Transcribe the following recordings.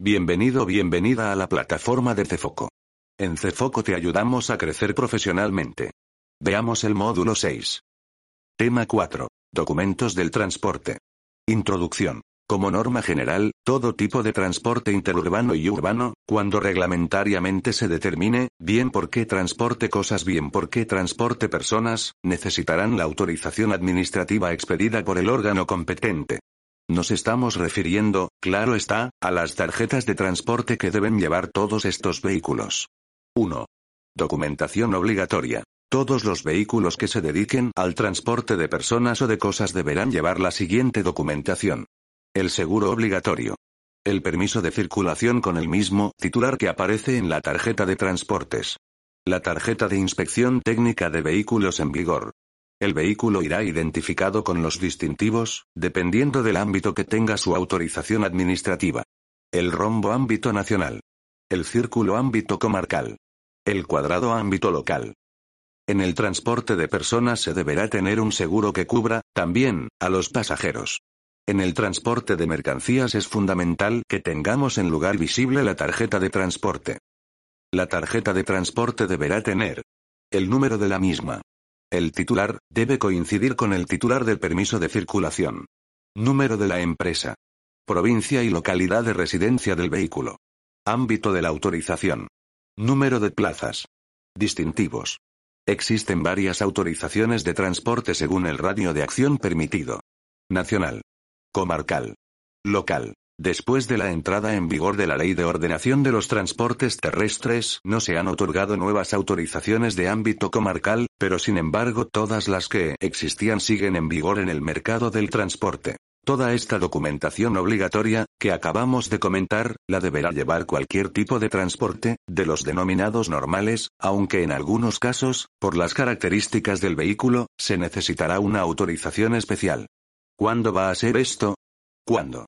Bienvenido bienvenida a la plataforma de Cefoco. En Cefoco te ayudamos a crecer profesionalmente. Veamos el módulo 6. Tema 4. Documentos del transporte. Introducción. Como norma general, todo tipo de transporte interurbano y urbano, cuando reglamentariamente se determine, bien por qué transporte cosas, bien por qué transporte personas, necesitarán la autorización administrativa expedida por el órgano competente. Nos estamos refiriendo, claro está, a las tarjetas de transporte que deben llevar todos estos vehículos. 1. Documentación obligatoria. Todos los vehículos que se dediquen al transporte de personas o de cosas deberán llevar la siguiente documentación. El seguro obligatorio. El permiso de circulación con el mismo titular que aparece en la tarjeta de transportes. La tarjeta de inspección técnica de vehículos en vigor. El vehículo irá identificado con los distintivos, dependiendo del ámbito que tenga su autorización administrativa. El rombo ámbito nacional. El círculo ámbito comarcal. El cuadrado ámbito local. En el transporte de personas se deberá tener un seguro que cubra, también, a los pasajeros. En el transporte de mercancías es fundamental que tengamos en lugar visible la tarjeta de transporte. La tarjeta de transporte deberá tener el número de la misma. El titular debe coincidir con el titular del permiso de circulación. Número de la empresa. Provincia y localidad de residencia del vehículo. Ámbito de la autorización. Número de plazas. Distintivos. Existen varias autorizaciones de transporte según el radio de acción permitido. Nacional comarcal, local. Después de la entrada en vigor de la Ley de Ordenación de los Transportes Terrestres, no se han otorgado nuevas autorizaciones de ámbito comarcal, pero sin embargo todas las que existían siguen en vigor en el mercado del transporte. Toda esta documentación obligatoria, que acabamos de comentar, la deberá llevar cualquier tipo de transporte, de los denominados normales, aunque en algunos casos, por las características del vehículo, se necesitará una autorización especial. ¿Cuándo va a ser esto? Cuando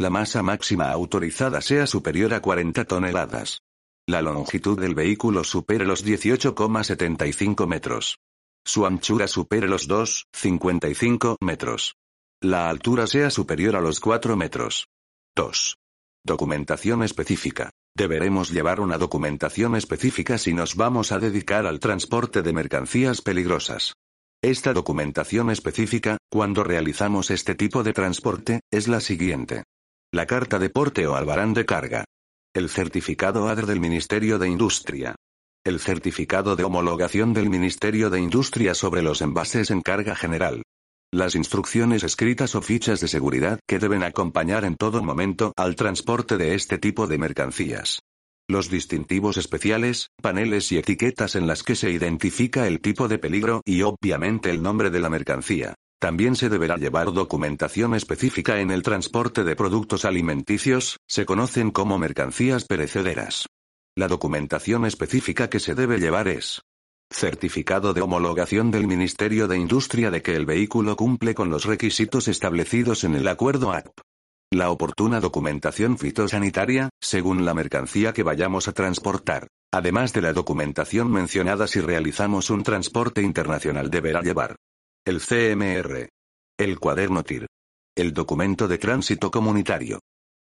la masa máxima autorizada sea superior a 40 toneladas. La longitud del vehículo supere los 18,75 metros. Su anchura supere los 2,55 metros. La altura sea superior a los 4 metros. 2. Documentación específica. Deberemos llevar una documentación específica si nos vamos a dedicar al transporte de mercancías peligrosas. Esta documentación específica, cuando realizamos este tipo de transporte, es la siguiente. La carta de porte o albarán de carga. El certificado ADR del Ministerio de Industria. El certificado de homologación del Ministerio de Industria sobre los envases en carga general. Las instrucciones escritas o fichas de seguridad que deben acompañar en todo momento al transporte de este tipo de mercancías los distintivos especiales, paneles y etiquetas en las que se identifica el tipo de peligro y obviamente el nombre de la mercancía. También se deberá llevar documentación específica en el transporte de productos alimenticios, se conocen como mercancías perecederas. La documentación específica que se debe llevar es Certificado de homologación del Ministerio de Industria de que el vehículo cumple con los requisitos establecidos en el acuerdo AP. La oportuna documentación fitosanitaria, según la mercancía que vayamos a transportar. Además de la documentación mencionada si realizamos un transporte internacional deberá llevar el CMR, el cuaderno TIR, el documento de tránsito comunitario,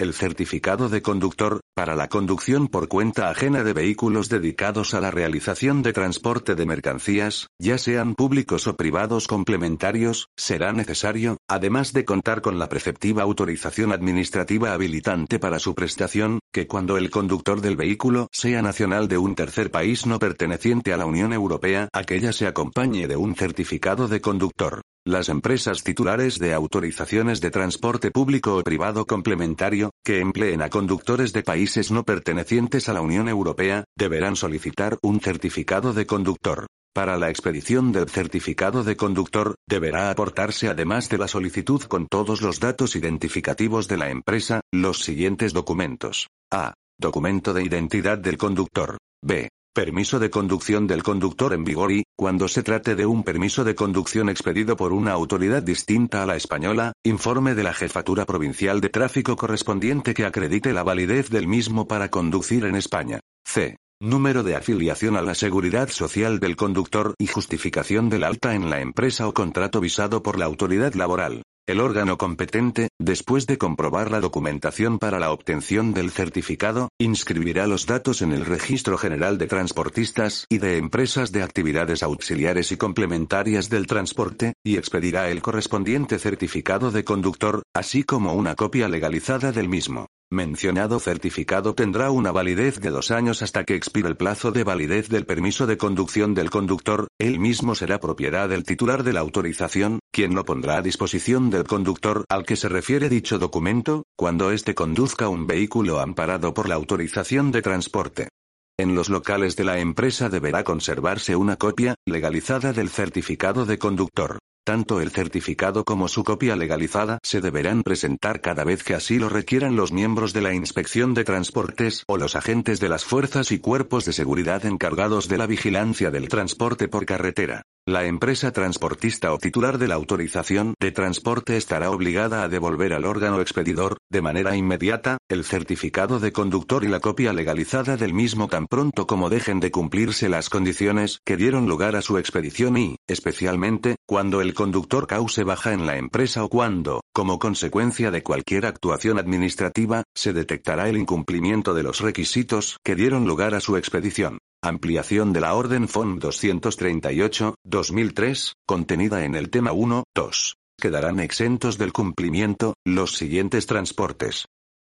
el certificado de conductor, para la conducción por cuenta ajena de vehículos dedicados a la realización de transporte de mercancías, ya sean públicos o privados complementarios, será necesario, además de contar con la preceptiva autorización administrativa habilitante para su prestación, que cuando el conductor del vehículo sea nacional de un tercer país no perteneciente a la Unión Europea, aquella se acompañe de un certificado de conductor. Las empresas titulares de autorizaciones de transporte público o privado complementario, que empleen a conductores de países no pertenecientes a la Unión Europea, deberán solicitar un certificado de conductor. Para la expedición del certificado de conductor, deberá aportarse además de la solicitud con todos los datos identificativos de la empresa, los siguientes documentos. A. Documento de identidad del conductor. B. Permiso de conducción del conductor en vigor y, cuando se trate de un permiso de conducción expedido por una autoridad distinta a la española, informe de la Jefatura Provincial de Tráfico correspondiente que acredite la validez del mismo para conducir en España. C. Número de afiliación a la seguridad social del conductor y justificación del alta en la empresa o contrato visado por la autoridad laboral. El órgano competente, después de comprobar la documentación para la obtención del certificado, inscribirá los datos en el Registro General de Transportistas y de Empresas de Actividades Auxiliares y Complementarias del Transporte, y expedirá el correspondiente certificado de conductor, así como una copia legalizada del mismo. Mencionado certificado tendrá una validez de dos años hasta que expire el plazo de validez del permiso de conducción del conductor, el mismo será propiedad del titular de la autorización, quien lo pondrá a disposición del conductor al que se refiere dicho documento, cuando éste conduzca un vehículo amparado por la autorización de transporte. En los locales de la empresa deberá conservarse una copia, legalizada del certificado de conductor. Tanto el certificado como su copia legalizada se deberán presentar cada vez que así lo requieran los miembros de la Inspección de Transportes o los agentes de las fuerzas y cuerpos de seguridad encargados de la vigilancia del transporte por carretera. La empresa transportista o titular de la autorización de transporte estará obligada a devolver al órgano expedidor, de manera inmediata, el certificado de conductor y la copia legalizada del mismo tan pronto como dejen de cumplirse las condiciones que dieron lugar a su expedición y, especialmente, cuando el conductor cause baja en la empresa o cuando, como consecuencia de cualquier actuación administrativa, se detectará el incumplimiento de los requisitos que dieron lugar a su expedición. Ampliación de la Orden FON 238-2003, contenida en el tema 1, 2. Quedarán exentos del cumplimiento los siguientes transportes.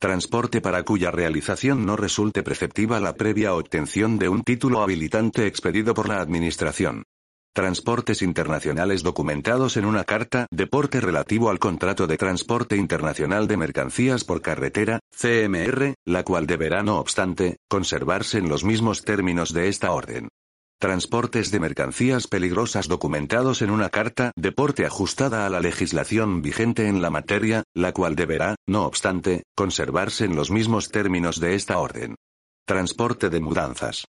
Transporte para cuya realización no resulte preceptiva la previa obtención de un título habilitante expedido por la Administración. Transportes internacionales documentados en una carta de porte relativo al contrato de transporte internacional de mercancías por carretera, CMR, la cual deberá no obstante, conservarse en los mismos términos de esta orden. Transportes de mercancías peligrosas documentados en una carta de porte ajustada a la legislación vigente en la materia, la cual deberá, no obstante, conservarse en los mismos términos de esta orden. Transporte de mudanzas.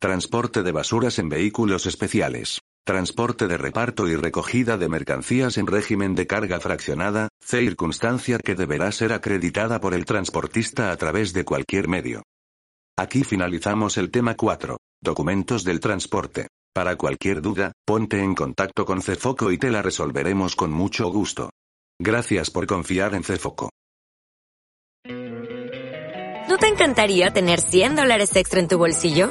Transporte de basuras en vehículos especiales. Transporte de reparto y recogida de mercancías en régimen de carga fraccionada, circunstancia que deberá ser acreditada por el transportista a través de cualquier medio. Aquí finalizamos el tema 4. Documentos del transporte. Para cualquier duda, ponte en contacto con Cefoco y te la resolveremos con mucho gusto. Gracias por confiar en Cefoco. ¿No te encantaría tener 100 dólares extra en tu bolsillo?